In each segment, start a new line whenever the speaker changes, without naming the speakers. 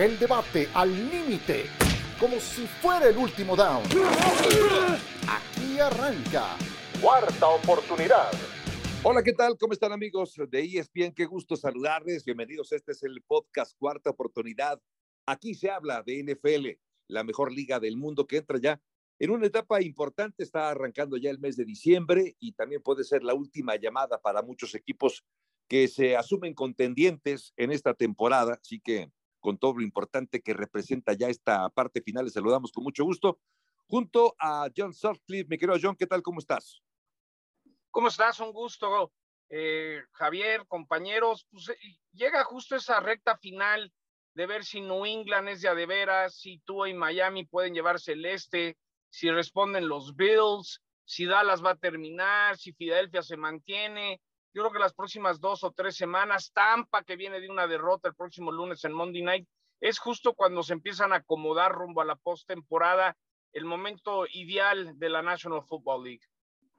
El debate al límite, como si fuera el último down. Aquí arranca. Cuarta oportunidad.
Hola, ¿qué tal? ¿Cómo están amigos de ESPN? Qué gusto saludarles. Bienvenidos. Este es el podcast Cuarta Oportunidad. Aquí se habla de NFL, la mejor liga del mundo que entra ya en una etapa importante. Está arrancando ya el mes de diciembre y también puede ser la última llamada para muchos equipos que se asumen contendientes en esta temporada. Así que con todo lo importante que representa ya esta parte final, les saludamos con mucho gusto. Junto a John Sutcliffe, mi querido John, ¿qué tal? ¿Cómo estás?
¿Cómo estás? Un gusto, eh, Javier, compañeros. Pues, eh, llega justo esa recta final de ver si New England es de a de veras, si tú y Miami pueden llevarse el este, si responden los Bills, si Dallas va a terminar, si Filadelfia se mantiene. Yo creo que las próximas dos o tres semanas, Tampa, que viene de una derrota el próximo lunes en Monday Night, es justo cuando se empiezan a acomodar rumbo a la postemporada, el momento ideal de la National Football League.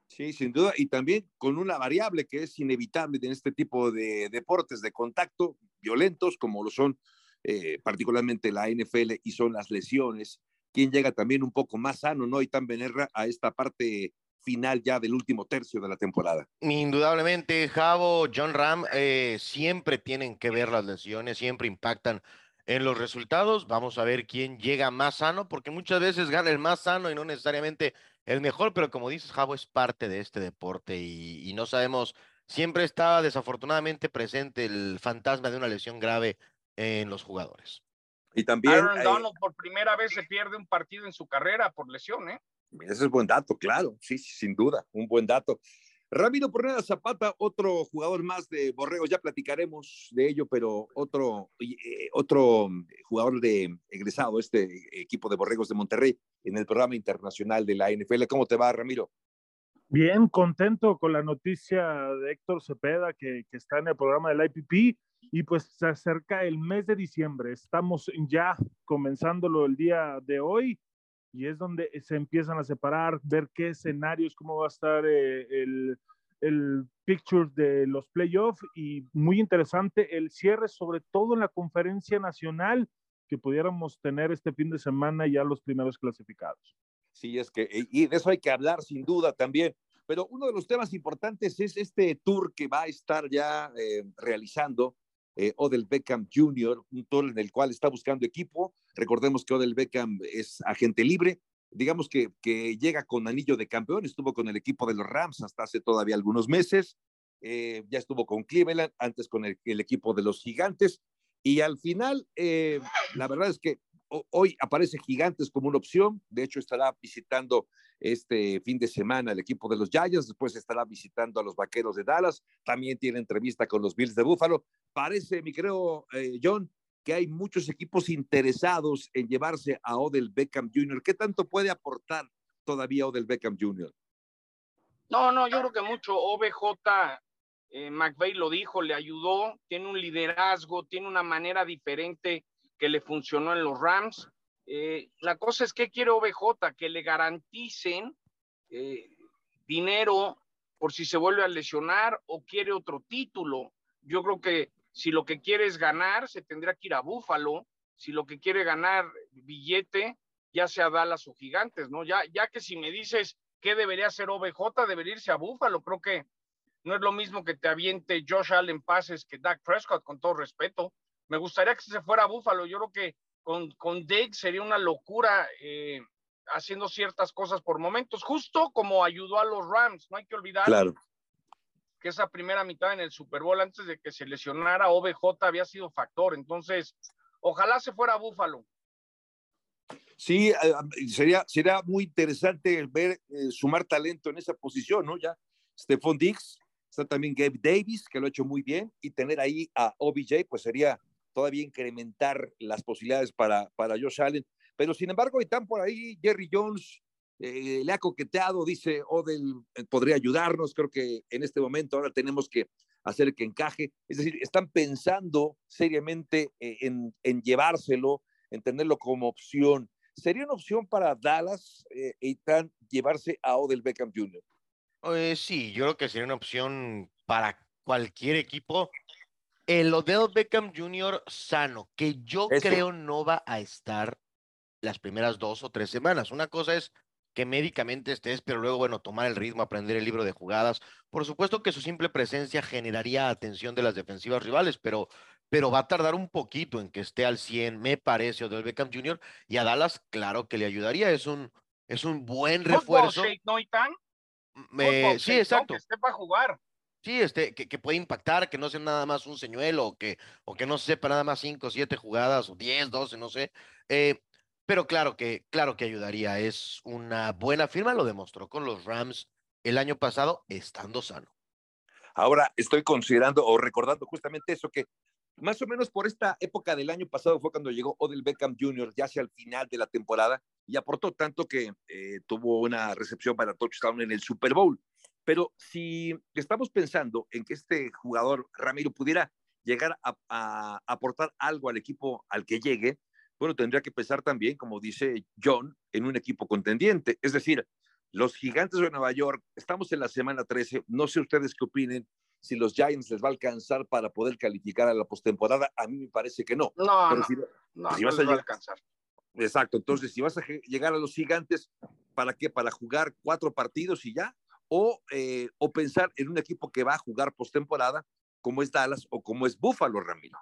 Sí, sin duda, y también con una variable que es inevitable en este tipo de deportes de contacto violentos, como lo son eh, particularmente la NFL, y son las lesiones. Quien llega también un poco más sano, ¿no? Y tan Benerra a esta parte final ya del último tercio de la temporada.
Indudablemente, Javo, John Ram, eh, siempre tienen que ver las lesiones, siempre impactan en los resultados. Vamos a ver quién llega más sano, porque muchas veces gana el más sano y no necesariamente el mejor, pero como dices, Javo es parte de este deporte y, no sabemos, siempre está desafortunadamente presente el fantasma de una lesión grave en los jugadores.
Y también. Aaron Donald por primera vez se pierde un partido en su carrera por lesión, ¿eh?
Ese es buen dato, claro, sí, sin duda, un buen dato. Ramiro Porrera Zapata, otro jugador más de Borregos, ya platicaremos de ello, pero otro, eh, otro jugador de egresado, este equipo de Borregos de Monterrey, en el programa internacional de la NFL. ¿Cómo te va, Ramiro?
Bien, contento con la noticia de Héctor Cepeda, que, que está en el programa del IPP, y pues se acerca el mes de diciembre. Estamos ya comenzándolo el día de hoy y es donde se empiezan a separar, ver qué escenarios, cómo va a estar eh, el, el picture de los playoffs y muy interesante el cierre, sobre todo en la conferencia nacional, que pudiéramos tener este fin de semana ya los primeros clasificados.
Sí, es que, y de eso hay que hablar sin duda también. Pero uno de los temas importantes es este tour que va a estar ya eh, realizando eh, Odell Beckham Jr., un tour en el cual está buscando equipo. Recordemos que Odell Beckham es agente libre, digamos que, que llega con anillo de campeón, estuvo con el equipo de los Rams hasta hace todavía algunos meses, eh, ya estuvo con Cleveland, antes con el, equipo de los Gigantes, y al final, eh, la verdad es que hoy aparece Gigantes como una opción, de hecho estará visitando este fin de semana el equipo de los Giants, después estará visitando a los Vaqueros de Dallas, también tiene entrevista con los Bills de Buffalo. Parece, mi creo, eh, John, que hay muchos equipos interesados en llevarse a Odell Beckham Jr. ¿Qué tanto puede aportar todavía Odell Beckham Jr.?
No, no, yo creo que mucho. OBJ, eh, McVeigh lo dijo, le ayudó, tiene un liderazgo, tiene una manera diferente que le funcionó en los Rams. Eh, la cosa es que quiere OBJ, que le garanticen eh, dinero por si se vuelve a lesionar o quiere otro título. Yo creo que si lo que quiere es ganar, se tendrá que ir a Búfalo. Si lo que quiere ganar billete, ya sea Dallas o Gigantes, ¿no? Ya, ya que si me dices qué debería hacer OBJ, debería irse a Búfalo. Creo que no es lo mismo que te aviente Josh Allen pases que Dak Prescott, con todo respeto. Me gustaría que se fuera a Búfalo. Yo creo que con, con Dake sería una locura eh, haciendo ciertas cosas por momentos, justo como ayudó a los Rams. No hay que olvidar
claro
que esa primera mitad en el Super Bowl antes de que se lesionara OBJ había sido factor. Entonces, ojalá se fuera a Búfalo.
Sí, eh, sería, sería muy interesante ver eh, sumar talento en esa posición, ¿no? Ya Stephon Diggs, está también Gabe Davis, que lo ha hecho muy bien, y tener ahí a OBJ, pues sería todavía incrementar las posibilidades para, para Josh Allen. Pero sin embargo, están por ahí Jerry Jones, eh, le ha coqueteado, dice Odell, eh, podría ayudarnos, creo que en este momento ahora tenemos que hacer que encaje, es decir, están pensando seriamente eh, en, en, llevárselo, en tenerlo como opción. ¿Sería una opción para Dallas y tan llevarse a Odell Beckham Jr.?
sí, yo creo que sería una opción para cualquier equipo El Odell Beckham Jr. sano, que yo creo no va a estar las primeras dos o tres semanas. Una cosa es que médicamente estés, pero luego, bueno, tomar el ritmo, aprender el libro de jugadas. Por supuesto que su simple presencia generaría atención de las defensivas rivales, pero, pero va a tardar un poquito en que esté al 100, me parece, Odell Beckham Jr. Y a Dallas, claro que le ayudaría, es un, es un buen refuerzo.
¿no,
sí, exacto.
Que esté para jugar.
Sí, este, que, que, puede impactar, que no sea nada más un señuelo, o que, o que no sepa nada más cinco, siete jugadas, o diez, doce, no sé. Eh, pero claro que, claro que ayudaría. Es una buena firma, lo demostró con los Rams el año pasado, estando sano.
Ahora estoy considerando o recordando justamente eso, que más o menos por esta época del año pasado fue cuando llegó Odell Beckham Jr., ya hacia el final de la temporada, y aportó tanto que eh, tuvo una recepción para touchdown en el Super Bowl. Pero si estamos pensando en que este jugador, Ramiro, pudiera llegar a, aportar algo al equipo al que llegue, bueno, tendría que pensar también, como dice John, en un equipo contendiente. Es decir, los gigantes de Nueva York, estamos en la semana 13, no sé ustedes qué opinen, si los Giants les va a alcanzar para poder calificar a la postemporada, a mí me parece que no.
No, no, no, si vas a, alcanzar.
Exacto, entonces si vas a llegar a los gigantes, ¿para qué? ¿Para jugar cuatro partidos y ya? O, eh, o pensar en un equipo que va a jugar postemporada, como es Dallas o como es Buffalo, Ramiro.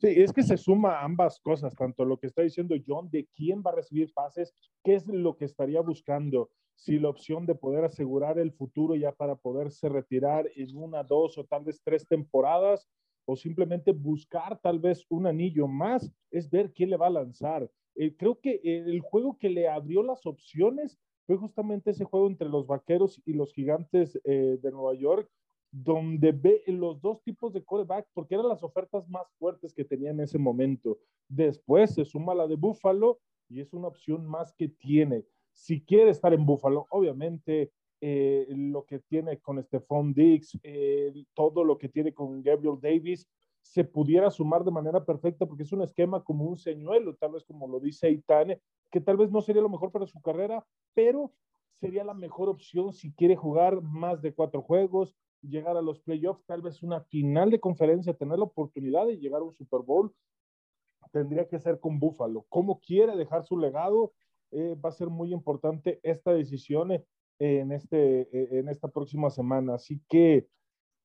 Sí, es que se suma ambas cosas, tanto lo que está diciendo John de quién va a recibir pases, qué es lo que estaría buscando, si la opción de poder asegurar el futuro ya para poderse retirar en una, dos o tal vez tres temporadas, o simplemente buscar tal vez un anillo más, es ver quién le va a lanzar. Eh, creo que el juego que le abrió las opciones fue justamente ese juego entre los vaqueros y los gigantes eh, de Nueva York, donde ve los dos tipos de coreback, porque eran las ofertas más fuertes que tenía en ese momento. Después se suma la de Buffalo y es una opción más que tiene. Si quiere estar en Buffalo, obviamente eh, lo que tiene con Stephon Diggs, eh, todo lo que tiene con Gabriel Davis, se pudiera sumar de manera perfecta porque es un esquema como un señuelo, tal vez como lo dice Itane, que tal vez no sería lo mejor para su carrera, pero sería la mejor opción si quiere jugar más de cuatro juegos, llegar a los playoffs, tal vez una final de conferencia, tener la oportunidad de llegar a un Super Bowl, tendría que ser con Buffalo. ¿Cómo quiere dejar su legado? Eh, va a ser muy importante esta decisión eh, en, este, eh, en esta próxima semana. Así que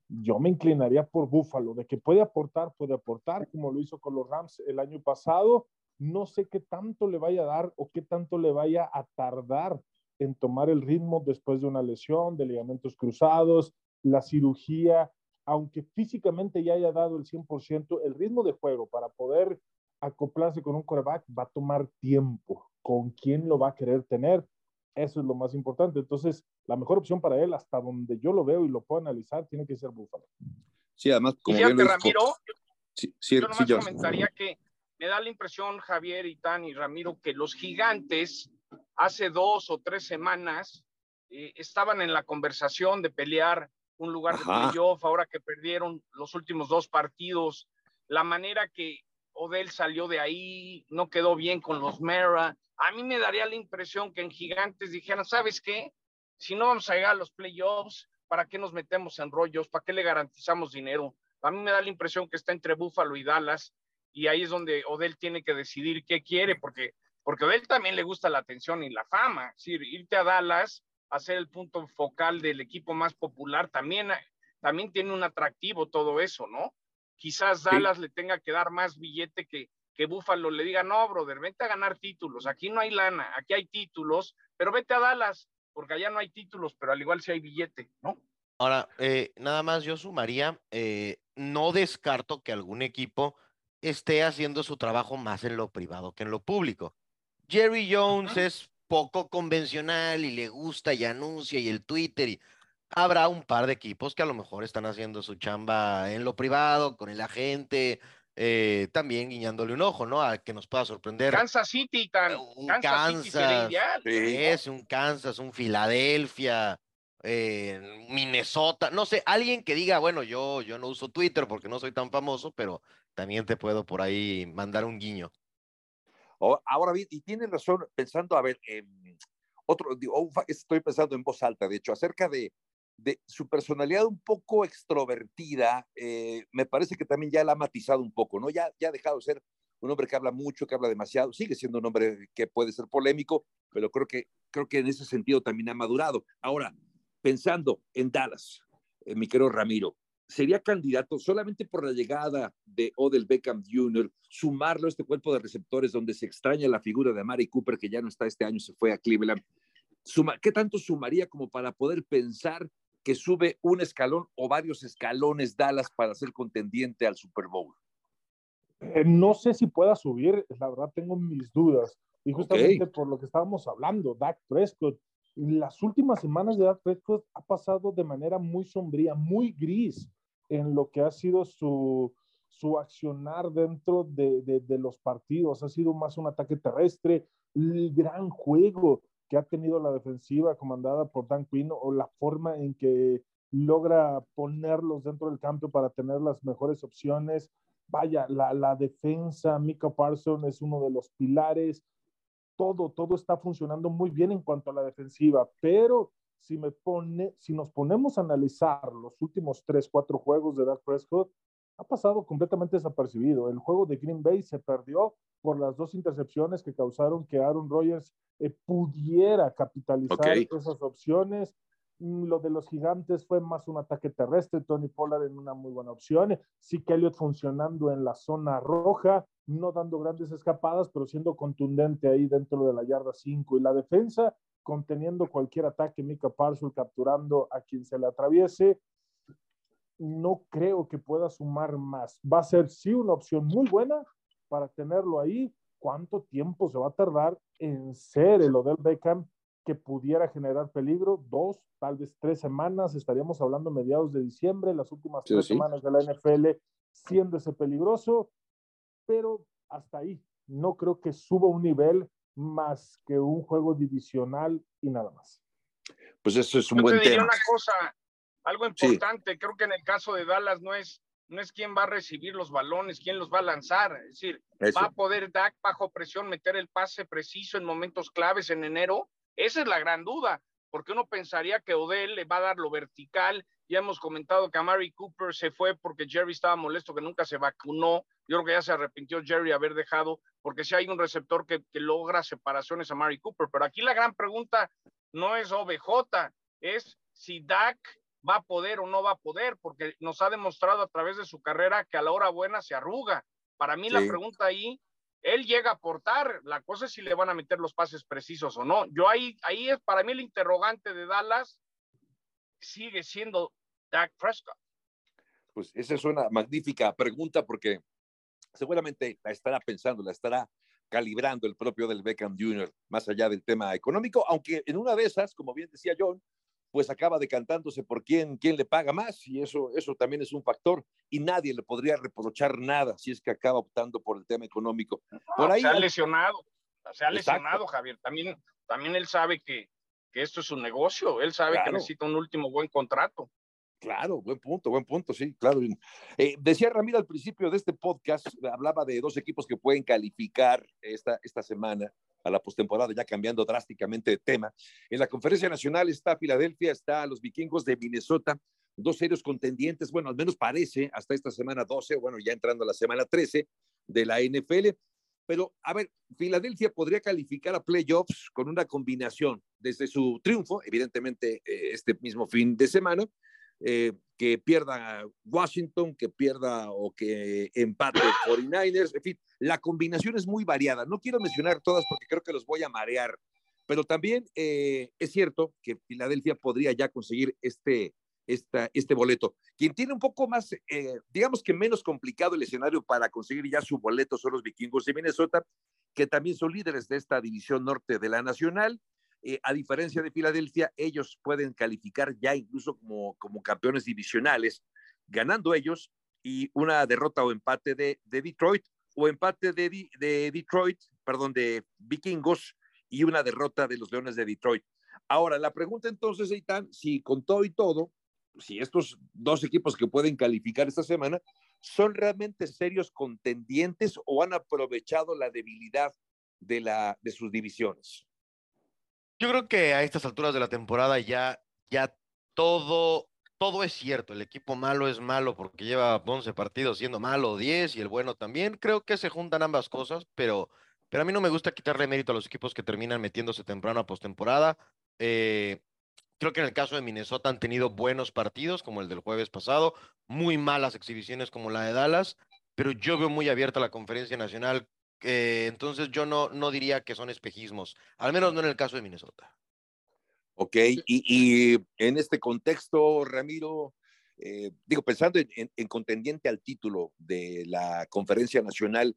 yo me inclinaría por Buffalo, de que puede aportar, puede aportar, como lo hizo con los Rams el año pasado. No sé qué tanto le vaya a dar o qué tanto le vaya a tardar en tomar el ritmo después de una lesión, de ligamentos cruzados, la cirugía, aunque físicamente ya haya dado el 100%, el ritmo de juego para poder acoplarse con un coreback va a tomar tiempo. ¿Con quién lo va a querer tener? Eso es lo más importante. Entonces, la mejor opción para él, hasta donde yo lo veo y lo puedo analizar, tiene que ser Búfalo.
Sí, además,
como y fíjate, Ramiro, sí, sí, yo nomás comentaría que me da la impresión, Javier, Itán y Ramiro, que los gigantes hace dos o tres semanas eh, estaban en la conversación de pelear un lugar de playoff, ahora que perdieron los últimos dos partidos, la manera que Odell salió de ahí, no quedó bien con los Mera, a mí me daría la impresión que en Gigantes dijeran, ¿sabes qué? Si no vamos a llegar a los playoffs, ¿para qué nos metemos en rollos? ¿Para qué le garantizamos dinero? A mí me da la impresión que está entre Buffalo y Dallas y ahí es donde Odell tiene que decidir qué quiere, porque, porque Odell también le gusta la atención y la fama. Es decir, irte a Dallas a ser el punto focal del equipo más popular también, también tiene un atractivo todo eso, ¿no? Quizás Dallas le tenga que dar más billete que, que Buffalo le diga, no, brother, vete a ganar títulos, aquí no hay lana, aquí hay títulos, pero vete a Dallas, porque allá no hay títulos, pero al igual sí hay billete, ¿no?
Ahora, eh, nada más yo sumaría, eh, no descarto que algún equipo esté haciendo su trabajo más en lo privado que en lo público. Jerry Jones es poco convencional y le gusta y anuncia y el Twitter y habrá un par de equipos que a lo mejor están haciendo su chamba en lo privado, con el agente, eh, también guiñándole un ojo, ¿no? A que nos pueda sorprender.
Kansas City, tan,
un Kansas, es un Kansas, un Filadelfia, eh, Minnesota, no sé, alguien que diga, bueno, yo, yo no uso Twitter porque no soy tan famoso, pero también te puedo por ahí mandar un guiño.
ahora bien, y tienen razón, pensando, a ver, otro, estoy pensando en voz alta, de hecho, acerca de de su personalidad un poco extrovertida, eh, me parece que también ya la ha matizado un poco, ¿no? Ya, ya ha dejado de ser un hombre que habla mucho, que habla demasiado, sigue siendo un hombre que puede ser polémico, pero creo que, creo que en ese sentido también ha madurado. Ahora, pensando en Dallas, eh, mi querido Ramiro, sería candidato solamente por la llegada de Odell Beckham Jr., sumarlo a este cuerpo de receptores donde se extraña la figura de Amari Cooper, que ya no está este año, se fue a Cleveland. Suma, ¿Qué tanto sumaría como para poder pensar que sube un escalón o varios escalones Dallas para ser contendiente al Super Bowl?
Eh, no sé si pueda subir, la verdad tengo mis dudas. Y justamente por lo que estábamos hablando, Dak Prescott, las últimas semanas de Dak Prescott ha pasado de manera muy sombría, muy gris en lo que ha sido su, su accionar dentro de, de, los partidos. Ha sido más un ataque terrestre, el gran juego que ha tenido la defensiva comandada por Dan Quinn o la forma en que logra ponerlos dentro del campo para tener las mejores opciones. Vaya, la, la defensa, Mika Parson es uno de los pilares, todo, todo está funcionando muy bien en cuanto a la defensiva, pero si, me pone, si nos ponemos a analizar los últimos tres, cuatro juegos de Dak Prescott, ha pasado completamente desapercibido. El juego de Green Bay se perdió por las dos intercepciones que causaron que Aaron Rodgers eh, pudiera capitalizar esas opciones. Mm, lo de los gigantes fue más un ataque terrestre, Tony Pollard en una muy buena opción, sí que Elliott funcionando en la zona roja, no dando grandes escapadas, pero siendo contundente ahí dentro de la yarda 5 y la defensa conteniendo cualquier ataque, Mika Parsons capturando a quien se le atraviese, no creo que pueda sumar más. Va a ser sí una opción muy buena para tenerlo ahí. ¿Cuánto tiempo se va a tardar en ser el Odell Beckham que pudiera generar peligro, dos, tal vez tres semanas, estaríamos hablando mediados de diciembre, las últimas tres semanas de la NFL siendo ese peligroso, pero hasta ahí, no creo que suba un nivel más que un juego divisional y nada más.
Pues eso es un buen tema.
una cosa, algo importante, creo que en el caso de Dallas no es no es quién va a recibir los balones, quién los va a lanzar. Es decir, va a poder Dak bajo presión meter el pase preciso en momentos claves en enero. Esa es la gran duda, porque uno pensaría que Odell le va a dar lo vertical. Ya hemos comentado que Amari Cooper se fue porque Jerry estaba molesto que nunca se vacunó. Yo creo que ya se arrepintió Jerry haber dejado, porque si hay un receptor que, logra separaciones a Amari Cooper. Pero aquí la gran pregunta no es OBJ, es si Dak va a poder o no va a poder, porque nos ha demostrado a través de su carrera que a la hora buena se arruga. Para mí la pregunta ahí él llega a aportar, la cosa es si le van a meter los pases precisos o no. Yo ahí, ahí es para mí el interrogante de Dallas sigue siendo Dak Prescott.
Pues esa es una magnífica pregunta porque seguramente la estará pensando, la estará calibrando el propio del Beckham Jr., más allá del tema económico, aunque en una de esas, como bien decía John, pues acaba decantándose por quién, quién le paga más y eso, eso también es un factor y nadie le podría reprochar nada si es que acaba optando por el tema económico. Por ahí,
se ha lesionado, se ha lesionado Javier, también, también él sabe que, que esto es un negocio, él sabe que necesita un último buen contrato.
Claro, buen punto, buen punto, sí, claro. Eh, decía Ramiro al principio de este podcast, hablaba de dos equipos que pueden calificar esta, esta semana a la postemporada, ya cambiando drásticamente de tema. En la conferencia nacional está Filadelfia, está los vikingos de Minnesota, dos serios contendientes, bueno, al menos parece, hasta esta semana 12, bueno, ya entrando a la semana 13 de la NFL. Pero, a ver, Filadelfia podría calificar a playoffs con una combinación desde su triunfo, evidentemente eh, este mismo fin de semana, eh, que pierda Washington, que pierda o que empate 49ers, en fin, la combinación es muy variada. No quiero mencionar todas porque creo que los voy a marear, pero también eh, es cierto que Filadelfia podría ya conseguir este, esta, este boleto. Quien tiene un poco más, eh, digamos que menos complicado el escenario para conseguir ya su boleto son los vikingos de Minnesota, que también son líderes de esta división norte de la Nacional eh, a diferencia de Filadelfia, ellos pueden calificar ya incluso como, como campeones divisionales, ganando ellos y una derrota o empate de, de Detroit o empate de, de, Detroit, perdón, de Vikingos y una derrota de los Leones de Detroit. Ahora, la pregunta entonces, Eitan, si con todo y todo, si estos dos equipos que pueden calificar esta semana son realmente serios contendientes o han aprovechado la debilidad de, la, de sus divisiones.
Yo creo que a estas alturas de la temporada ya, ya todo, todo es cierto. El equipo malo es malo porque lleva 11 partidos siendo malo, 10 y el bueno también. Creo que se juntan ambas cosas, pero, pero a mí no me gusta quitarle mérito a los equipos que terminan metiéndose temprano a postemporada. Eh, creo que en el caso de Minnesota han tenido buenos partidos, como el del jueves pasado, muy malas exhibiciones como la de Dallas, pero yo veo muy abierta la conferencia nacional. Eh, entonces yo no, no diría que son espejismos, al menos no en el caso de Minnesota.
Ok, y, en este contexto, Ramiro, eh, digo, pensando en, contendiente al título de la conferencia nacional,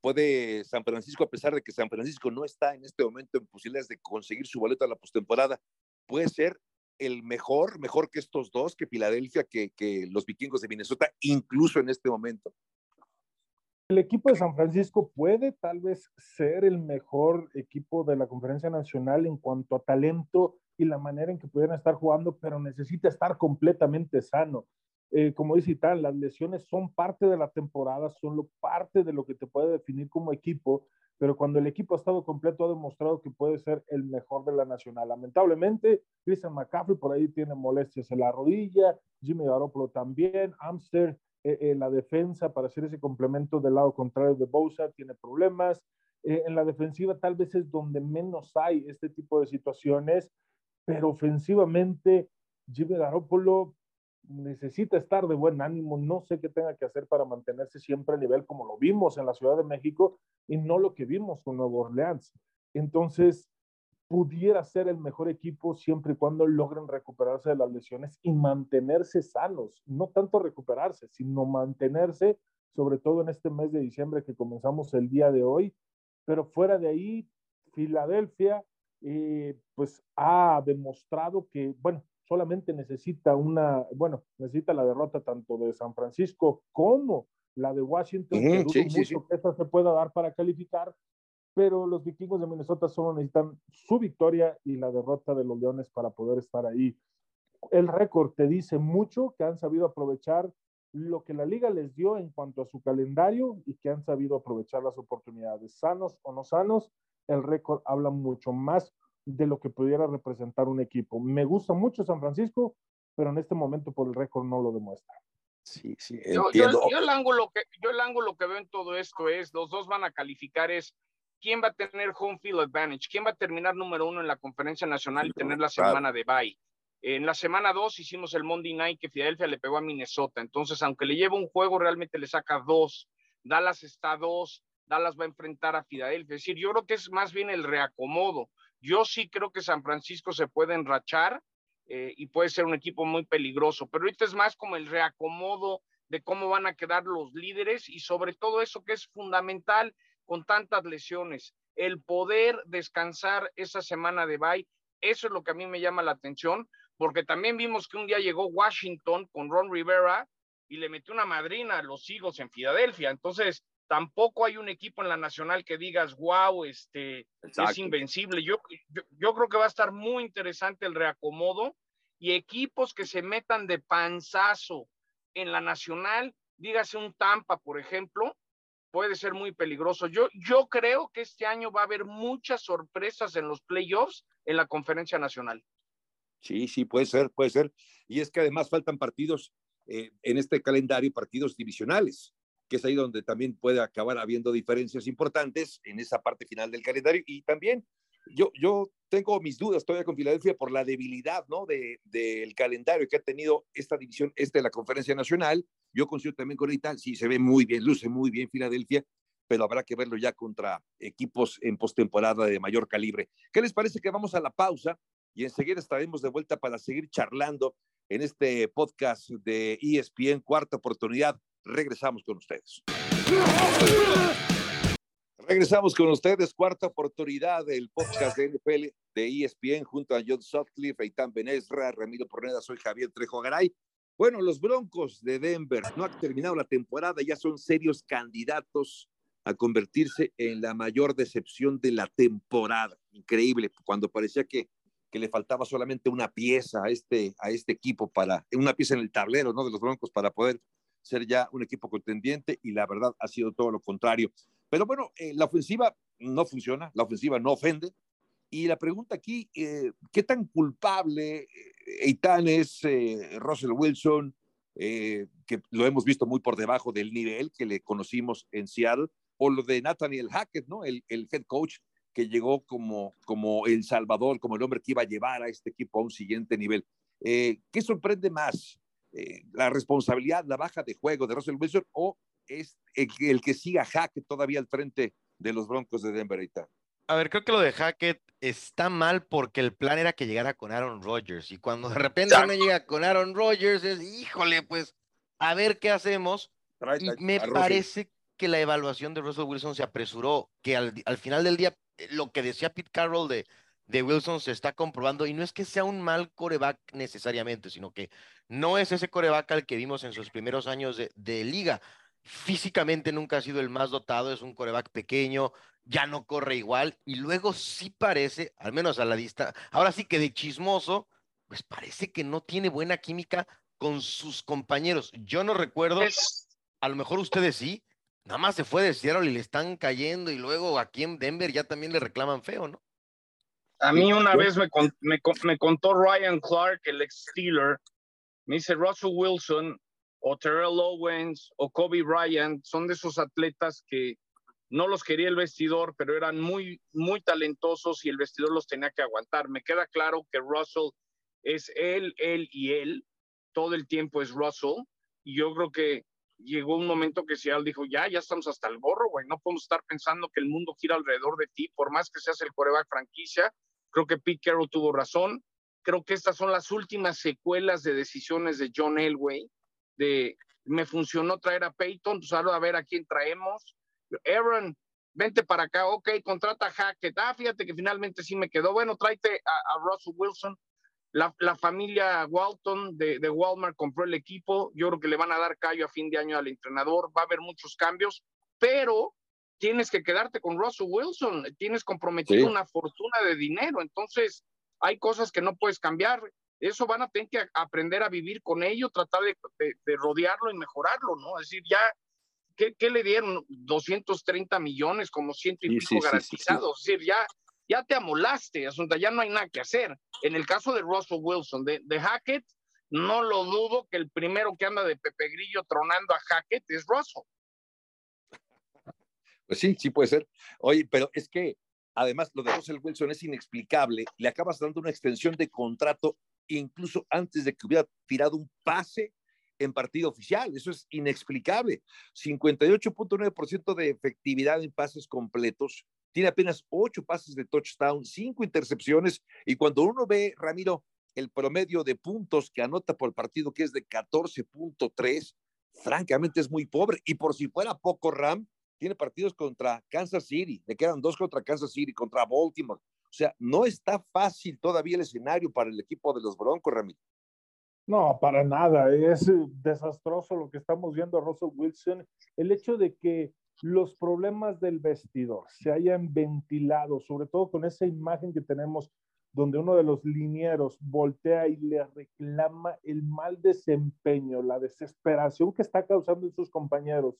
puede San Francisco, a pesar de que San Francisco no está en este momento en posibilidades de conseguir su boleto a la postemporada, puede ser el mejor, mejor que estos dos, que Filadelfia, que, que los vikingos de Minnesota, incluso en este momento
el equipo de San Francisco puede tal vez ser el mejor equipo de la conferencia nacional en cuanto a talento y la manera en que pudieran estar jugando, pero necesita estar completamente sano. Eh, como dice tal, las lesiones son parte de la temporada, son lo, parte de lo que te puede definir como equipo, pero cuando el equipo ha estado completo ha demostrado que puede ser el mejor de la nacional. Lamentablemente, Christian McCaffrey por ahí tiene molestias en la rodilla, Jimmy Garoppolo también, Amster eh, eh, la defensa para hacer ese complemento del lado contrario de Bosa tiene problemas. Eh, en la defensiva tal vez es donde menos hay este tipo de situaciones, pero ofensivamente Jimmy Garoppolo necesita estar de buen ánimo, no sé qué tenga que hacer para mantenerse siempre a nivel como lo vimos en la Ciudad de México y no lo que vimos con Nuevo Orleans. Entonces, pudiera ser el mejor equipo siempre y cuando logren recuperarse de las lesiones y mantenerse sanos, no tanto recuperarse, sino mantenerse, sobre todo en este mes de diciembre que comenzamos el día de hoy. Pero fuera de ahí, Filadelfia, eh, pues ha demostrado que, bueno, solamente necesita una, bueno, necesita la derrota tanto de San Francisco como la de Washington, que mucho que esa se pueda dar para calificar, pero los vikingos de Minnesota solo necesitan su victoria y la derrota de los Leones para poder estar ahí. El récord te dice mucho que han sabido aprovechar lo que la liga les dio en cuanto a su calendario y que han sabido aprovechar las oportunidades, sanos o no sanos, el récord habla mucho más de lo que pudiera representar un equipo. Me gusta mucho San Francisco, pero en este momento por el récord no lo demuestra.
Sí, sí, entiendo. Yo, el ángulo que, yo el ángulo que veo en todo esto es, los dos van a calificar es quién va a tener home field advantage, quién va a terminar número uno en la conferencia nacional y tener la semana de bye. En la semana dos hicimos el Monday Night que Filadelfia le pegó a Minnesota. Entonces, aunque le lleva un juego, realmente le saca dos. Dallas está dos. Dallas va a enfrentar a Filadelfia. Es decir, yo creo que es más bien el reacomodo. Yo sí creo que San Francisco se puede enrachar eh, y puede ser un equipo muy peligroso. Pero ahorita es más como el reacomodo de cómo van a quedar los líderes y sobre todo eso que es fundamental, con tantas lesiones, el poder descansar esa semana de bye, eso es lo que a mí me llama la atención, porque también vimos que un día llegó Washington con Ron Rivera y le metió una madrina a los hijos en Filadelfia. Entonces, tampoco hay un equipo en la nacional que digas, wow, este es invencible. Yo, yo, yo, creo que va a estar muy interesante el reacomodo y equipos que se metan de panzazo en la nacional, dígase un Tampa, por ejemplo, puede ser muy peligroso. Yo, yo creo que este año va a haber muchas sorpresas en los playoffs en la conferencia nacional.
Sí, sí, puede ser, puede ser. Y es que además faltan partidos eh, en este calendario, partidos divisionales, que es ahí donde también puede acabar habiendo diferencias importantes en esa parte final del calendario. Y también yo, yo tengo mis dudas todavía con Filadelfia por la debilidad ¿no? del de, calendario que ha tenido esta división, este de la Conferencia Nacional. Yo considero también con ahorita, sí, se ve muy bien, luce muy bien Filadelfia, pero habrá que verlo ya contra equipos en postemporada de mayor calibre. ¿Qué les parece que vamos a la pausa y enseguida estaremos de vuelta para seguir charlando en este podcast de ESPN, cuarta oportunidad? Regresamos con ustedes. Regresamos con ustedes, cuarta oportunidad del podcast de NFL de ESPN junto a John Sutcliffe, Eitan Benesra, Ramiro Porneda, soy Javier Trejo Garay. Bueno, los Broncos de Denver no han terminado la temporada, ya son serios candidatos a convertirse en la mayor decepción de la temporada. Increíble, cuando parecía que, que le faltaba solamente una pieza a este, a este equipo para, una pieza en el tablero, ¿no? De los Broncos para poder ser ya un equipo contendiente y la verdad ha sido todo lo contrario. Pero bueno, eh, la ofensiva no funciona, la ofensiva no ofende. Y la pregunta aquí, eh, ¿qué tan culpable eh, Eitan es eh, Russell Wilson, que lo hemos visto muy por debajo del nivel que le conocimos en Seattle, o lo de Nathaniel Hackett, ¿no? El, el head coach que llegó como, como el salvador, como el hombre que iba a llevar a este equipo a un siguiente nivel. ¿Qué sorprende más? ¿La responsabilidad, la baja de juego de Russell Wilson o es el, que siga Hackett todavía al frente de los Broncos de Denver? Eitan?
A ver, creo que lo de Hackett está mal porque el plan era que llegara con Aaron Rodgers y cuando de repente no llega con Aaron Rodgers es, híjole, pues a ver qué hacemos. Y me parece que la evaluación de Russell Wilson se apresuró, que al, final del día eh, lo que decía Pete Carroll de, de Wilson se está comprobando y no es que sea un mal coreback necesariamente, sino que no es ese coreback al que vimos en sus primeros años de, de liga. Físicamente nunca ha sido el más dotado, es un coreback pequeño, ya no corre igual y luego sí parece, al menos a la distancia, ahora sí que de chismoso, pues parece que no tiene buena química con sus compañeros. Yo no recuerdo, a lo mejor ustedes sí, nada más se fue de Seattle y le están cayendo y luego aquí en Denver ya también le reclaman feo, ¿no?
A mí una vez me, me, me contó Ryan Clark, el ex Steeler, me dice Russell Wilson o Terrell Owens o Kobe Bryant son de esos atletas que no los quería el vestidor, pero eran muy, muy talentosos y el vestidor los tenía que aguantar. Me queda claro que Russell es él, él y él. Todo el tiempo es Russell. Y yo creo que llegó un momento que Seattle dijo, ya, ya estamos hasta el gorro, güey. No podemos estar pensando que el mundo gira alrededor de ti, por más que seas el coreback franquicia. Creo que Pete Carroll tuvo razón. Creo que estas son las últimas secuelas de decisiones de John Elway, de me funcionó traer a Peyton, pues ahora a ver a quién traemos Aaron, vente para acá, ok, contrata a Hackett, ah, fíjate que finalmente sí me quedó, bueno, tráete a, Russell Wilson, la, familia Walton de, Walmart compró el equipo, yo creo que le van a dar callo a fin de año al entrenador, va a haber muchos cambios, pero tienes que quedarte con Russell Wilson, tienes comprometido una fortuna de dinero, entonces hay cosas que no puedes cambiar, eso van a tener que aprender a vivir con ello, tratar de, de rodearlo y mejorarlo, ¿no? Es decir, ya ¿qué, le dieron? 230 millones, como ciento y pico garantizados. es decir, ya, ya te amolaste, Asunta, ya no hay nada que hacer. En el caso de Russell Wilson, de, de Hackett, no lo dudo que el primero que anda de Pepe Grillo tronando a Hackett es Russell.
Pues sí, sí puede ser. Oye, pero es que además lo de Russell Wilson es inexplicable. Le acabas dando una extensión de contrato incluso antes de que hubiera tirado un pase en partido oficial. Eso es inexplicable. 58.9% de efectividad en pases completos. Tiene apenas ocho pases de touchdown, cinco intercepciones. Y cuando uno ve, Ramiro, el promedio de puntos que anota por partido, que es de 14.3, francamente es muy pobre. Y por si fuera poco, Ram tiene partidos contra Kansas City. Le quedan dos contra Kansas City, contra Baltimore. O sea, no está fácil todavía el escenario para el equipo de los Broncos, Ramiro.
No, para nada. Es eh, desastroso lo que estamos viendo a Russell Wilson. El hecho de que los problemas del vestidor se hayan ventilado, sobre todo con esa imagen que tenemos donde uno de los linieros voltea y le reclama el mal desempeño, la desesperación que está causando en sus compañeros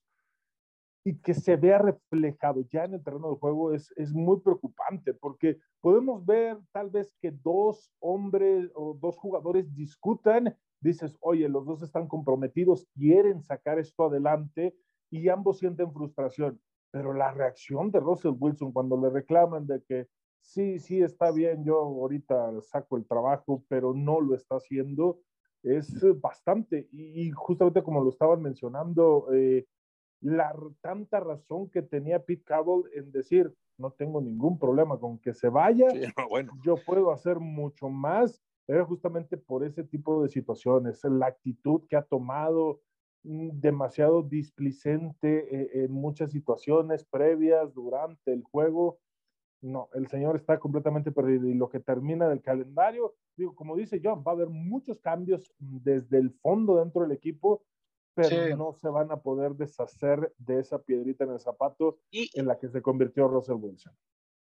y que se vea reflejado ya en el terreno de juego es, es muy preocupante porque podemos ver tal vez que dos hombres o dos jugadores discutan, dices, oye, los dos están comprometidos, quieren sacar esto adelante y ambos sienten frustración. Pero la reacción de Russell Wilson cuando le reclaman de que sí, sí, está bien, yo ahorita saco el trabajo, pero no lo está haciendo, es bastante. Y, justamente como lo estaban mencionando, eh, la tanta razón que tenía Pete Carroll en decir, no tengo ningún problema con que se vaya, bueno. yo puedo hacer mucho más, era justamente por ese tipo de situaciones, la actitud que ha tomado, mm, demasiado displicente eh, en muchas situaciones previas, durante el juego. No, el señor está completamente perdido y lo que termina del calendario, digo, como dice John, va a haber muchos cambios desde el fondo dentro del equipo pero no se van a poder deshacer de esa piedrita en el zapato en la que se convirtió Russell Wilson.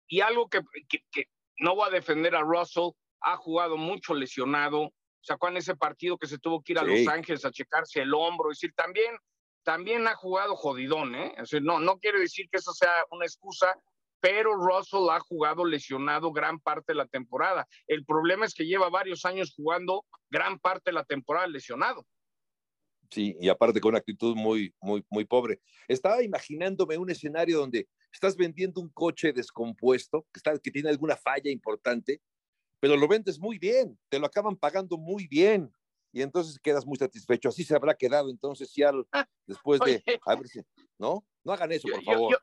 Y algo que, que, no voy a defender a Russell, ha jugado mucho lesionado, sacó en ese partido que se tuvo que ir a Los Ángeles a checarse el hombro, es decir, también, también ha jugado jodidón, ¿eh? no, no quiere decir que eso sea una excusa, pero Russell ha jugado lesionado gran parte de la temporada. El problema es que lleva varios años jugando gran parte de la temporada lesionado.
Sí, y aparte con una actitud muy, muy, muy pobre. Estaba imaginándome un escenario donde estás vendiendo un coche descompuesto, que, está, que tiene alguna falla importante, pero lo vendes muy bien, te lo acaban pagando muy bien, y entonces quedas muy satisfecho. Así se habrá quedado entonces Seattle ah, después de... A ver si, ¿no? No hagan eso, por favor.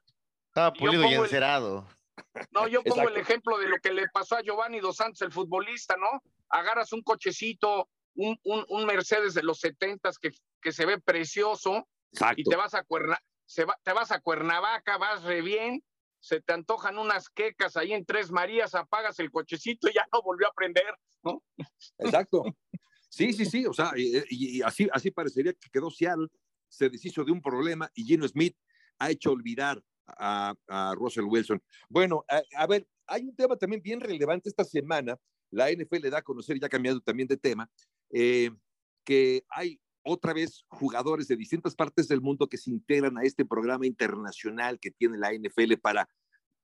Estaba pulido y encerado.
no, yo pongo el ejemplo de lo que le pasó a Giovanni Dos Santos, el futbolista, ¿no? Agarras un cochecito, un, un, Mercedes de los setentas que, que se ve precioso y te vas a Cuerna, se te vas a Cuernavaca, vas re bien, se te antojan unas quecas ahí en Tres Marías, apagas el cochecito y ya no volvió a prender, ¿no?
Exacto. Sí, sí, sí, o sea, y, así, así parecería que quedó Seattle, se deshizo de un problema y Gino Smith ha hecho olvidar a, Russell Wilson. Bueno, a, ver, hay un tema también bien relevante esta semana, la NFL le da a conocer, ya ha cambiado también de tema, eh, que hay otra vez jugadores de distintas partes del mundo que se integran a este programa internacional que tiene la NFL para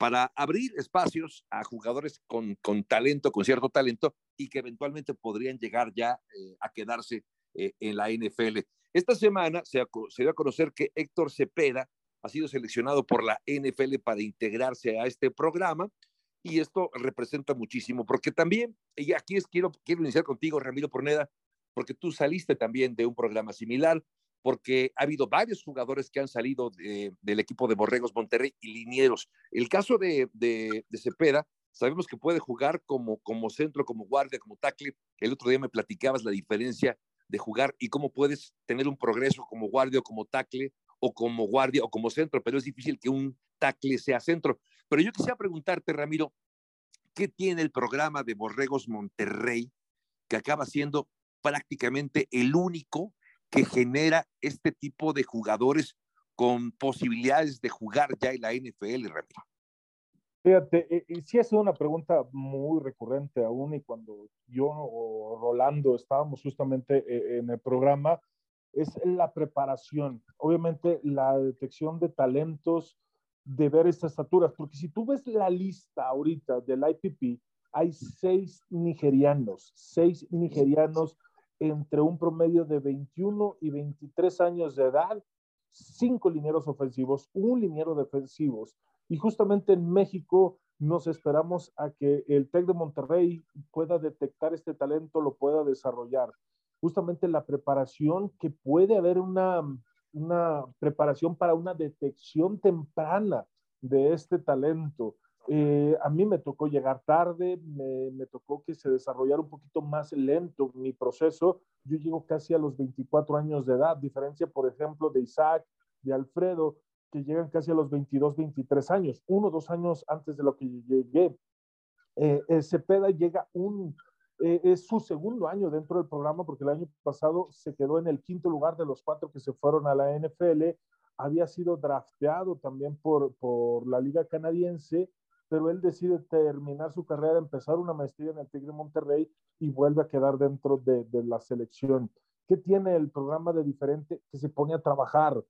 para abrir espacios a jugadores con, con, talento, con cierto talento, y que eventualmente podrían llegar ya eh, a quedarse eh, en la NFL. Esta semana se, se, dio a conocer que Héctor Cepeda ha sido seleccionado por la NFL para integrarse a este programa, y esto representa muchísimo, porque también, y aquí es, quiero, quiero iniciar contigo, Ramiro Porneda, porque tú saliste también de un programa similar, porque ha habido varios jugadores que han salido del equipo de Borregos Monterrey y Linieros. El caso de, de, Cepeda, sabemos que puede jugar como, centro, como guardia, como tackle. El otro día me platicabas la diferencia de jugar y cómo puedes tener un progreso como guardia o como tackle o como guardia o como centro, pero es difícil que un tackle sea centro. Pero yo quisiera preguntarte, Ramiro, ¿qué tiene el programa de Borregos Monterrey que acaba siendo prácticamente el único que genera este tipo de jugadores con posibilidades de jugar ya en la NFL, Ramiro?
Fíjate, eh, y sí es una pregunta muy recurrente aún y cuando yo o Rolando estábamos justamente eh, en el programa, es la preparación, obviamente la detección de talentos, de ver estas estaturas, porque si tú ves la lista ahorita del IPP, hay seis nigerianos, seis nigerianos entre un promedio de 21 y 23 años de edad, cinco linieros ofensivos, un liniero defensivos. Y justamente en México nos esperamos a que el TEC de Monterrey pueda detectar este talento, lo pueda desarrollar. Justamente la preparación, que puede haber una, una preparación para una detección temprana de este talento. Eh, a mí me tocó llegar tarde, me, tocó que se desarrollara un poquito más lento mi proceso. Yo llego casi a los 24 años de edad, diferencia, por ejemplo, de Isaac, de Alfredo, que llegan casi a los 22, 23 años, uno dos años antes de lo que llegué. Eh, eh Cepeda llega un, eh, es su segundo año dentro del programa porque el año pasado se quedó en el quinto lugar de los cuatro que se fueron a la NFL. Había sido drafteado también por, por la Liga Canadiense pero él decide terminar su carrera, empezar una maestría en el Tigre Monterrey y vuelve a quedar dentro de, la selección. ¿Qué tiene el programa de diferente? Que se pone a trabajar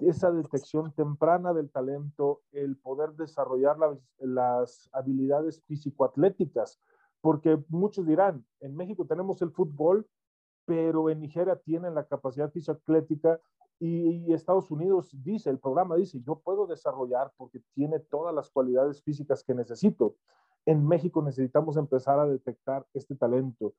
esa detección temprana del talento, el poder desarrollar las habilidades físico-atléticas, porque muchos dirán, en México tenemos el fútbol, pero en Nigeria tienen la capacidad físico-atlética y, Estados Unidos dice, el programa dice, yo puedo desarrollar porque tiene todas las cualidades físicas que necesito. En México necesitamos empezar a detectar este talento.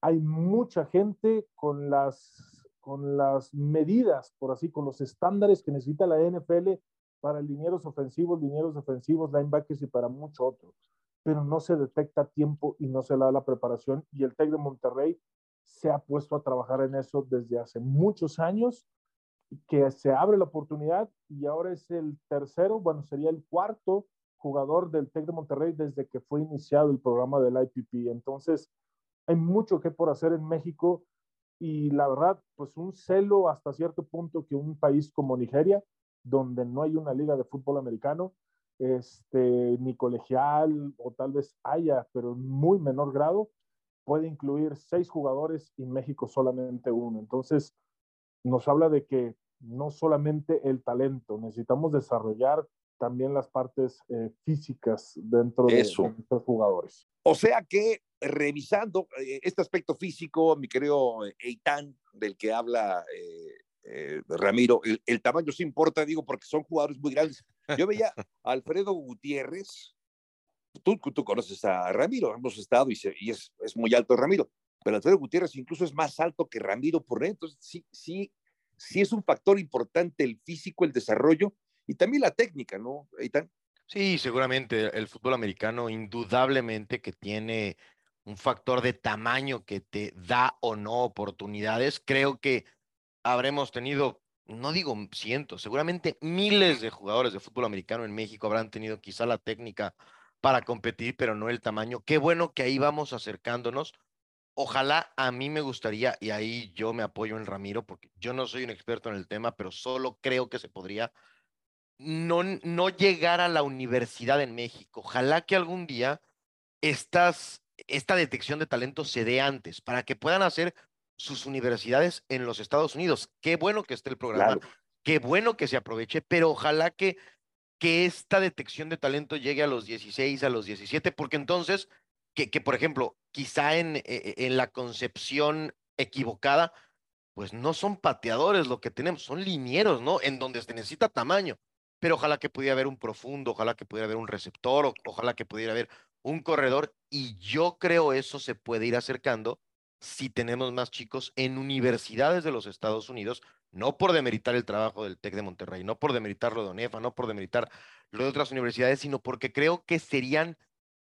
Hay mucha gente con las, con las medidas, por así, con los estándares que necesita la NFL para linieros ofensivos, linieros defensivos, linebackers y para mucho otro. Pero no se detecta a tiempo y no se le da la preparación. Y el TEC de Monterrey se ha puesto a trabajar en eso desde hace muchos años que se abre la oportunidad y ahora es el tercero, bueno, sería el cuarto jugador del TEC de Monterrey desde que fue iniciado el programa del IPP. Entonces, hay mucho que por hacer en México y la verdad, pues un celo hasta cierto punto que un país como Nigeria, donde no hay una liga de fútbol americano, este, ni colegial o tal vez haya, pero en muy menor grado, puede incluir seis jugadores y México solamente uno. Entonces, nos habla de que no solamente el talento, necesitamos desarrollar también las partes eh, físicas dentro de, estos jugadores.
O sea que revisando eh, este aspecto físico, mi querido Eitan, del que habla Ramiro, el, tamaño sí importa, digo, porque son jugadores muy grandes. Yo veía a Alfredo Gutiérrez, tú, tú conoces a Ramiro, hemos estado y, y es, es, muy alto Ramiro, pero Alfredo Gutiérrez incluso es más alto que Ramiro por dentro. Entonces, sí, sí, sí es un factor importante el físico, el desarrollo y también la técnica, ¿no, Eitan?
Sí, seguramente el fútbol americano indudablemente que tiene un factor de tamaño que te da o no oportunidades. Creo que habremos tenido, no digo cientos, seguramente miles de jugadores de fútbol americano en México habrán tenido quizá la técnica para competir, pero no el tamaño. Qué bueno que ahí vamos acercándonos. Ojalá a mí me gustaría, y ahí yo me apoyo en Ramiro, porque yo no soy un experto en el tema, pero solo creo que se podría no, no llegar a la universidad en México. Ojalá que algún día estas, esta detección de talento se dé antes, para que puedan hacer sus universidades en los Estados Unidos. Qué bueno que esté el programa, qué bueno que se aproveche, pero ojalá que, que esta detección de talento llegue a los 16, a los 17, porque entonces, que, por ejemplo, quizá en, e, e, en la concepción equivocada, pues no son pateadores lo que tenemos, son linieros, ¿no? En donde se necesita tamaño pero ojalá que pudiera haber un profundo, ojalá que pudiera haber un receptor, ojalá que pudiera haber un corredor, y yo creo eso se puede ir acercando si tenemos más chicos en universidades de los Estados Unidos, no por demeritar el trabajo del TEC de Monterrey, no por demeritar lo de ONEFA, no por demeritar lo de otras universidades, sino porque creo que serían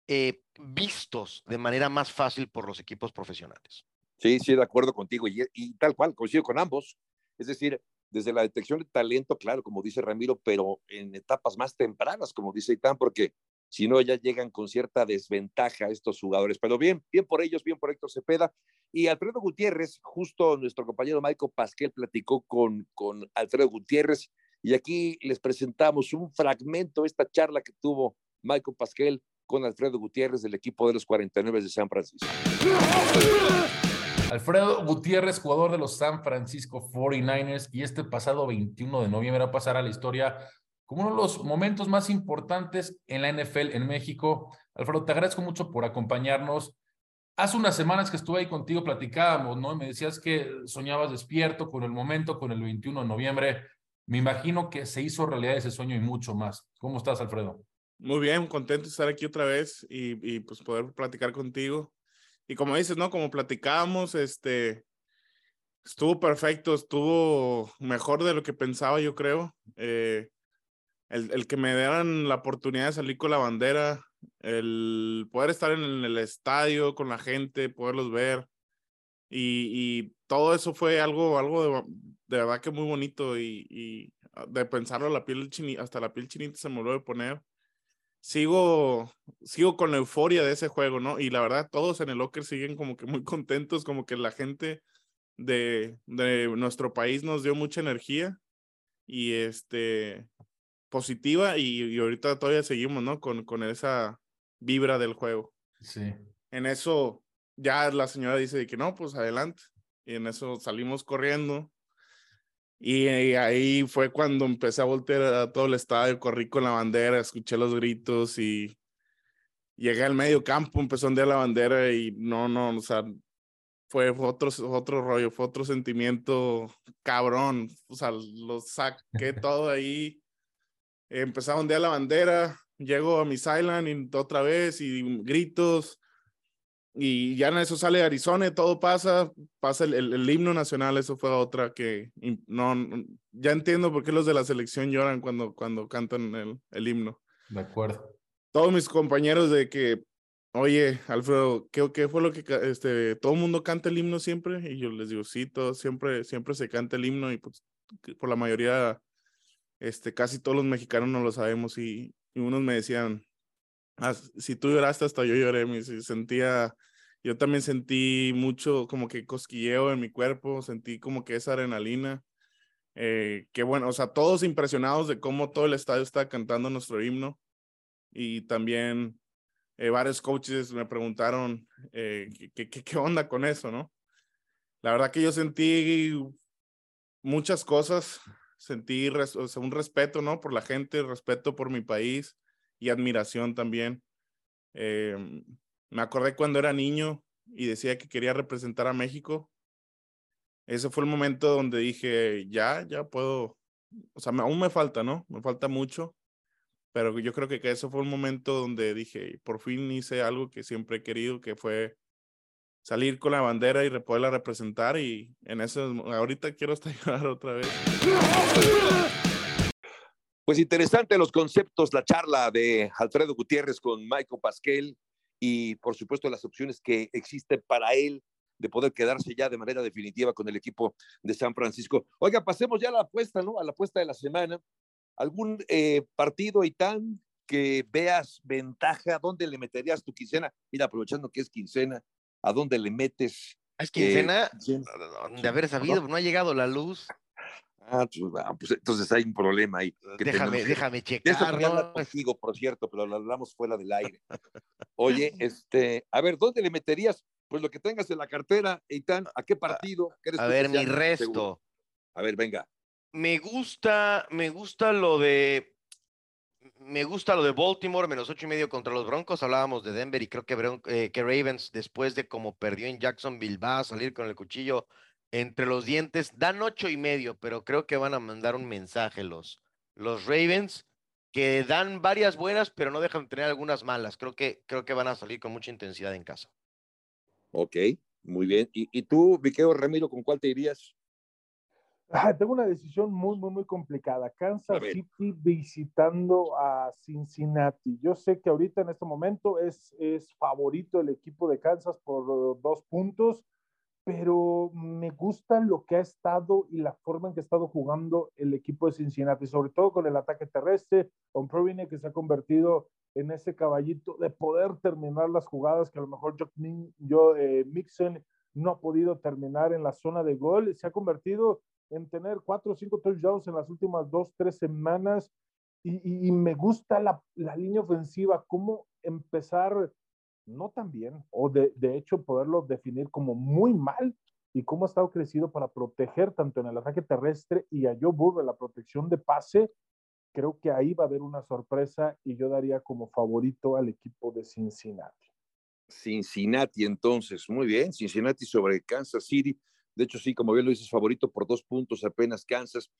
eh, vistos de manera más fácil por los equipos profesionales.
Sí, sí, de acuerdo contigo, y, tal cual, coincido con ambos. Es decir, desde la detección de talento, claro, como dice Ramiro, pero en etapas más tempranas, como dice Itán, porque si no ya llegan con cierta desventaja estos jugadores. Pero bien, bien por ellos, bien por Héctor Cepeda. Y Alfredo Gutiérrez, justo nuestro compañero Michael Pasquel platicó con, con Alfredo Gutiérrez y aquí les presentamos un fragmento de esta charla que tuvo Michael Pasquel con Alfredo Gutiérrez del equipo de los 49 de San Francisco.
Alfredo Gutiérrez, jugador de los San Francisco 49ers, y este pasado 21 de noviembre va a pasar a la historia como uno de los momentos más importantes en la NFL en México. Alfredo, te agradezco mucho por acompañarnos. Hace unas semanas que estuve ahí contigo, platicábamos, ¿no? me decías que soñabas despierto con el momento, con el 21 de noviembre. Me imagino que se hizo realidad ese sueño y mucho más. ¿Cómo estás, Alfredo?
Muy bien, contento de estar aquí otra vez y, y pues poder platicar contigo y como dices, ¿no? Como platicábamos, este, estuvo perfecto, estuvo mejor de lo que pensaba, yo creo. Eh, el, el, que me dieran la oportunidad de salir con la bandera, el poder estar en el estadio con la gente, poderlos ver. Y, y todo eso fue algo, algo de, de, verdad que muy bonito y, y de pensarlo, la piel chinita, hasta la piel chinita se me volvió a poner sigo, sigo con la euforia de ese juego, ¿no? Y la verdad, todos en el locker siguen como que muy contentos, como que la gente de, de nuestro país nos dio mucha energía y este positiva y, y, ahorita todavía seguimos, ¿no? Con, con esa vibra del juego.
Sí.
En eso ya la señora dice que no, pues adelante. Y en eso salimos corriendo y, ahí fue cuando empecé a voltear a todo el estadio, corrí con la bandera, escuché los gritos y llegué al medio campo, empezó a ondear la bandera y no, no, o sea, fue otro, otro rollo, fue otro sentimiento cabrón, o sea, lo saqué todo ahí, empecé a ondear la bandera, llego a mi Island y otra vez y gritos, y ya en eso sale Arizona todo pasa, pasa el, el, himno nacional, eso fue otra que no, ya entiendo por qué los de la selección lloran cuando, cuando cantan el, el himno.
De acuerdo.
Todos mis compañeros de que, oye, Alfredo, ¿qué, qué fue lo que, este, todo el mundo canta el himno siempre? Y yo les digo, sí, todo, siempre, siempre se canta el himno y pues por la mayoría, este, casi todos los mexicanos no lo sabemos y, y unos me decían, ah, si tú lloraste hasta yo lloré, me sentía yo también sentí mucho como que cosquilleo en mi cuerpo, sentí como que esa adrenalina. Eh, qué bueno, o sea, todos impresionados de cómo todo el estadio está cantando nuestro himno. Y también eh, varios coaches me preguntaron eh, ¿qué, qué, qué onda con eso, ¿no? La verdad que yo sentí muchas cosas. sentí un respeto, ¿no? Por la gente, respeto por mi país y admiración también. Em, me acordé cuando era niño y decía que quería representar a México. Ese fue el momento donde dije, ya, ya puedo, o sea, aún me falta, ¿no? Me falta mucho, pero yo creo que, que ese fue un momento donde dije, por fin hice algo que siempre he querido, que fue salir con la bandera y poderla representar y en eso ahorita quiero estallar otra vez.
Pues interesante los conceptos, la charla de Alfredo Gutiérrez con Michael Pasquel y por supuesto las opciones que existen para él de poder quedarse ya de manera definitiva con el equipo de San Francisco. Oiga, pasemos ya a la apuesta, ¿no? A la apuesta de la semana. ¿Algún eh, partido y tan que veas ventaja? ¿Dónde le meterías tu quincena? Mira, aprovechando que es quincena, ¿a dónde le metes?
Es quincena, eh, de haber sabido, no ha llegado la luz.
Ah, pues, ah, pues, entonces hay un problema ahí.
déjame, déjame checar.
¿no? contigo, por cierto, pero lo hablamos fuera del aire. Oye, este, a ver, ¿dónde le meterías? Pues lo que tengas en la cartera, Eitan, ¿a qué partido?
a ver, mi resto.
A ver, venga.
Me gusta, me gusta lo de me gusta lo de Baltimore, menos ocho y medio contra los Broncos. Hablábamos de Denver y creo que, eh, que Ravens, después de como perdió en Jacksonville, va a salir con el cuchillo entre los dientes. Dan ocho y medio, pero creo que van a mandar un mensaje los, los Ravens, que dan varias buenas, pero no dejan de tener algunas malas. Creo que, creo que van a salir con mucha intensidad en casa.
Ok, muy bien. ¿Y, y tú, Viqueo Ramiro, con cuál te irías?
tengo una decisión muy, muy, muy complicada. Kansas City visitando a Cincinnati. Yo sé que ahorita en este momento es, es favorito el equipo de Kansas por dos puntos, pero me gusta lo que ha estado y la forma en que ha estado jugando el equipo de Cincinnati, sobre todo con el ataque terrestre, con Provine que se ha convertido en ese caballito de poder terminar las jugadas que a lo mejor yo, yo eh, Mixon no ha podido terminar en la zona de gol. Se ha convertido en tener cuatro o cinco touchdowns en las últimas dos, tres semanas. Y, me gusta la, la, línea ofensiva, cómo empezar no tan bien, o de, de, hecho poderlo definir como muy mal, y cómo ha estado crecido para proteger tanto en el ataque terrestre y a Joe Burrow en la protección de pase. Creo que ahí va a haber una sorpresa y yo daría como favorito al equipo de Cincinnati.
Cincinnati, entonces, muy bien, Cincinnati sobre Kansas City. De hecho, sí, como bien lo dices, favorito por dos puntos apenas Kansas.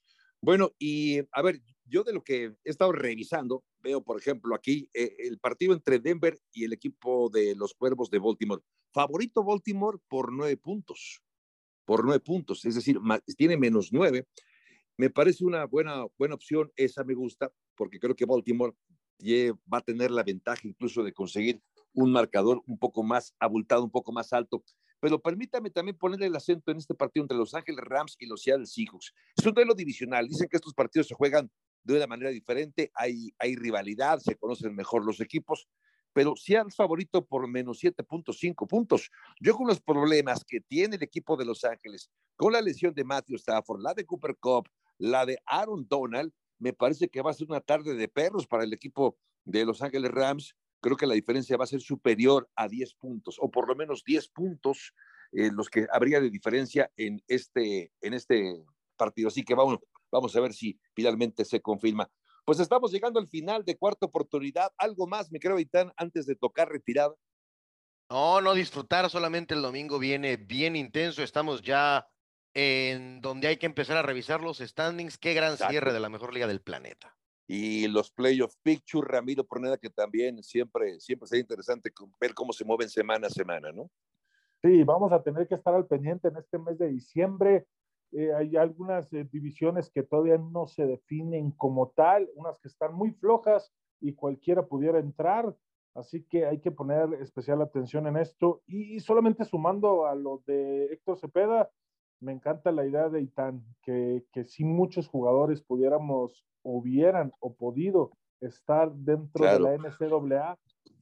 Bueno, y a ver, yo de lo que he estado revisando, veo, por ejemplo, aquí eh, el partido entre Denver y el equipo de los Cuervos de Baltimore. Favorito Baltimore por nueve puntos, por nueve puntos, es decir, tiene menos nueve. Me parece una buena, buena opción, esa me gusta, porque creo que Baltimore va a tener la ventaja incluso de conseguir un marcador un poco más abultado, un poco más alto pero permítame también ponerle el acento en este partido entre Los Ángeles Rams y los Seattle Seahawks. Es un duelo divisional. Dicen que estos partidos se juegan de una manera diferente, hay, hay rivalidad, se conocen mejor los equipos, pero Seattle favorito por menos 7.5 puntos. Yo con los problemas que tiene el equipo de Los Ángeles, con la lesión de Matthew Stafford, la de Cooper Cup, la de Aaron Donald, me parece que va a ser una tarde de perros para el equipo de Los Ángeles Rams creo que la diferencia va a ser superior a 10 puntos, o por lo menos 10 puntos eh, los que habría de diferencia en este, en este partido. Así que vamos, vamos a ver si finalmente se confirma. Pues estamos llegando al final de cuarta oportunidad. Algo más, me creo, Itán, antes de tocar retirada.
No, no disfrutar, solamente el domingo viene bien intenso. Estamos ya en donde hay que empezar a revisar los standings. Qué gran cierre de la mejor liga del planeta
y los playoff picture, Ramiro Porneda, que también siempre, siempre sería interesante ver cómo se mueven semana a semana, ¿no?
Sí, vamos a tener que estar al pendiente en este mes de diciembre. Eh, hay algunas eh, divisiones que todavía no se definen como tal, unas que están muy flojas y cualquiera pudiera entrar, así que hay que poner especial atención en esto. Y, solamente sumando a lo de Héctor Cepeda, me encanta la idea de Itán, que, que si muchos jugadores pudiéramos hubieran o podido estar dentro de la NCAA,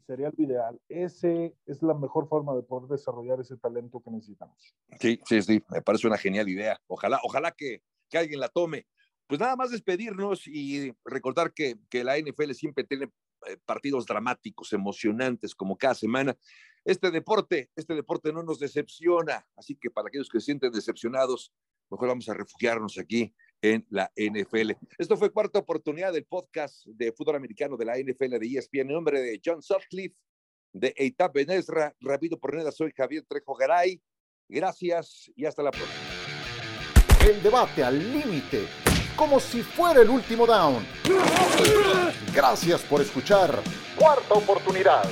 sería lo ideal. Ese es la mejor forma de poder desarrollar ese talento que necesitamos.
Sí, sí, sí, me parece una genial idea. Ojalá, ojalá que, que alguien la tome. Pues nada más despedirnos y recordar que, que la NFL siempre tiene eh, partidos dramáticos, emocionantes, como cada semana. Este deporte, este deporte no nos decepciona, así que para aquellos que se sienten decepcionados, mejor vamos a refugiarnos aquí en la NFL. Esto fue cuarta oportunidad del podcast de fútbol americano de la NFL de ESPN en nombre de John Sutcliffe, de Eitab Benesra, Rápido Porneda, soy Javier Trejo Garay. Gracias y hasta la próxima.
El debate al límite, como si fuera el último down. Gracias por escuchar. Cuarta oportunidad.